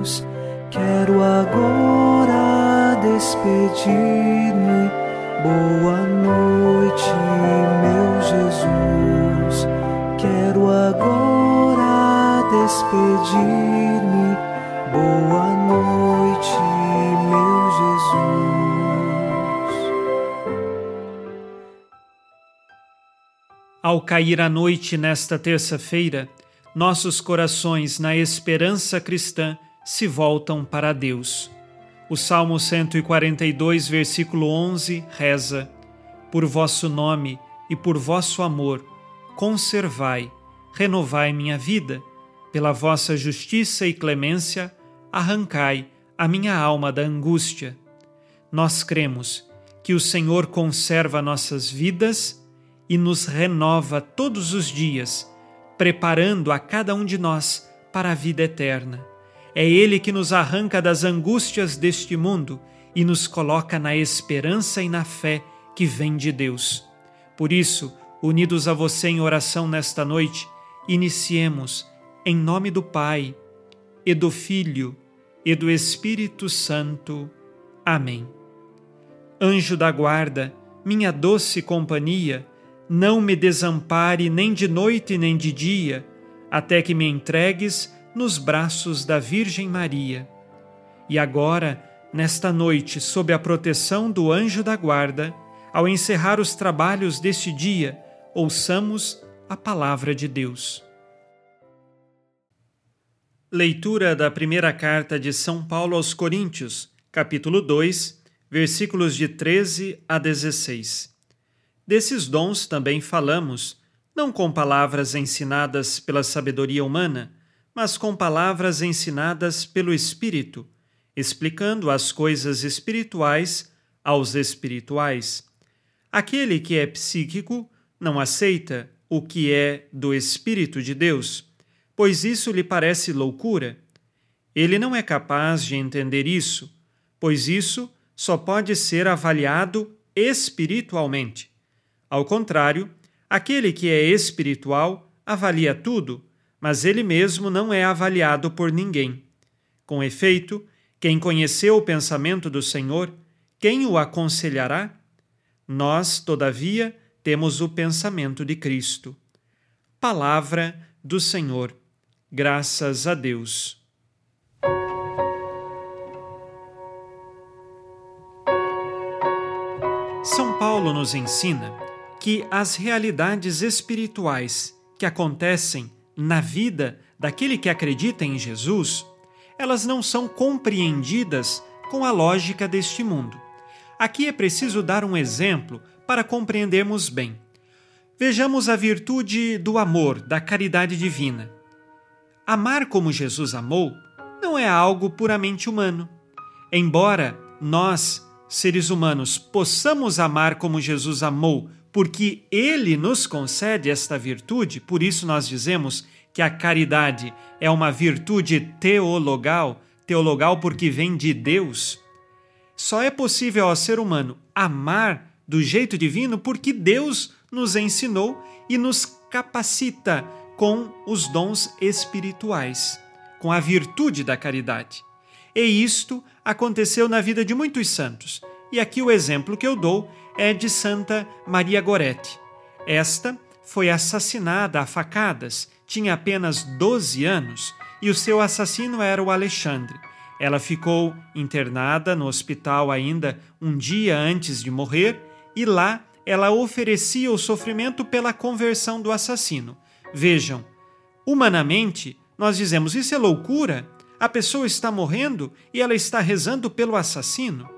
luz. Quero agora despedir-me. Boa noite, meu Jesus. Quero agora despedir-me. Boa noite, meu Jesus. Ao cair a noite nesta terça-feira, nossos corações, na esperança cristã, se voltam para Deus. O Salmo 142, versículo 11 reza: Por vosso nome e por vosso amor, conservai, renovai minha vida, pela vossa justiça e clemência, arrancai a minha alma da angústia. Nós cremos que o Senhor conserva nossas vidas e nos renova todos os dias, preparando a cada um de nós para a vida eterna. É Ele que nos arranca das angústias deste mundo e nos coloca na esperança e na fé que vem de Deus. Por isso, unidos a você em oração nesta noite, iniciemos em nome do Pai, e do Filho, e do Espírito Santo. Amém. Anjo da guarda, minha doce companhia, não me desampare nem de noite nem de dia, até que me entregues nos braços da Virgem Maria. E agora, nesta noite, sob a proteção do anjo da guarda, ao encerrar os trabalhos deste dia, ouçamos a palavra de Deus. Leitura da primeira carta de São Paulo aos Coríntios, capítulo 2, versículos de 13 a 16. Desses dons também falamos, não com palavras ensinadas pela sabedoria humana, mas com palavras ensinadas pelo Espírito, explicando as coisas espirituais aos espirituais. Aquele que é psíquico não aceita o que é do Espírito de Deus, pois isso lhe parece loucura. Ele não é capaz de entender isso, pois isso só pode ser avaliado espiritualmente. Ao contrário, aquele que é espiritual avalia tudo mas ele mesmo não é avaliado por ninguém. Com efeito, quem conheceu o pensamento do Senhor, quem o aconselhará? Nós, todavia, temos o pensamento de Cristo. Palavra do Senhor. Graças a Deus. São Paulo nos ensina que as realidades espirituais que acontecem na vida daquele que acredita em Jesus, elas não são compreendidas com a lógica deste mundo. Aqui é preciso dar um exemplo para compreendermos bem. Vejamos a virtude do amor, da caridade divina. Amar como Jesus amou não é algo puramente humano. Embora nós, seres humanos, possamos amar como Jesus amou porque ele nos concede esta virtude, por isso nós dizemos que a caridade é uma virtude teologal, teologal porque vem de Deus. Só é possível ao ser humano amar do jeito divino porque Deus nos ensinou e nos capacita com os dons espirituais, com a virtude da caridade. E isto aconteceu na vida de muitos santos. E aqui o exemplo que eu dou é de Santa Maria Goretti. Esta foi assassinada a facadas, tinha apenas 12 anos e o seu assassino era o Alexandre. Ela ficou internada no hospital ainda um dia antes de morrer e lá ela oferecia o sofrimento pela conversão do assassino. Vejam, humanamente, nós dizemos isso é loucura. A pessoa está morrendo e ela está rezando pelo assassino.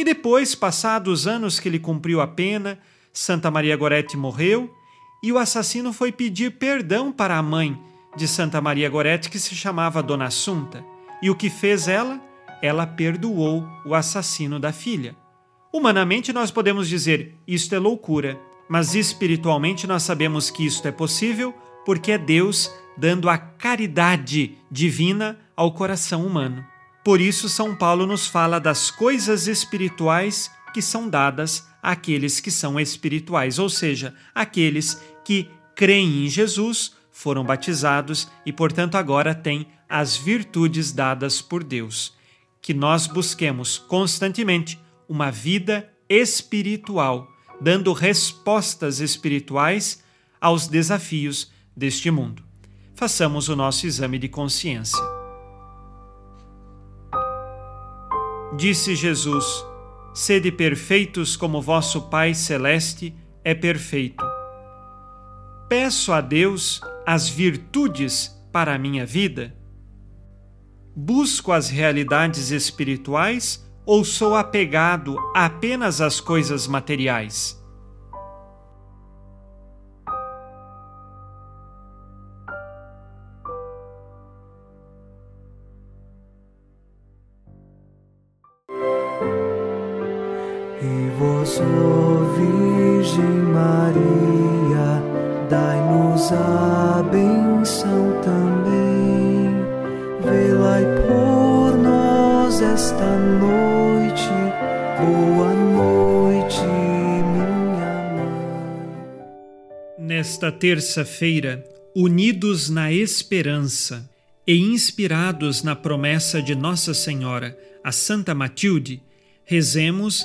E depois, passados anos que ele cumpriu a pena, Santa Maria Gorete morreu e o assassino foi pedir perdão para a mãe de Santa Maria Gorete, que se chamava Dona Assunta. E o que fez ela? Ela perdoou o assassino da filha. Humanamente, nós podemos dizer isto é loucura, mas espiritualmente nós sabemos que isto é possível porque é Deus dando a caridade divina ao coração humano. Por isso, São Paulo nos fala das coisas espirituais que são dadas àqueles que são espirituais, ou seja, aqueles que creem em Jesus, foram batizados e, portanto, agora têm as virtudes dadas por Deus. Que nós busquemos constantemente uma vida espiritual, dando respostas espirituais aos desafios deste mundo. Façamos o nosso exame de consciência. Disse Jesus: Sede perfeitos como vosso Pai Celeste é perfeito. Peço a Deus as virtudes para a minha vida? Busco as realidades espirituais ou sou apegado apenas às coisas materiais? Virgem Maria, dai-nos a benção também. Por nós esta noite. Boa noite, minha mãe. Nesta terça-feira, unidos na esperança e inspirados na promessa de Nossa Senhora, a Santa Matilde, rezemos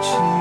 情。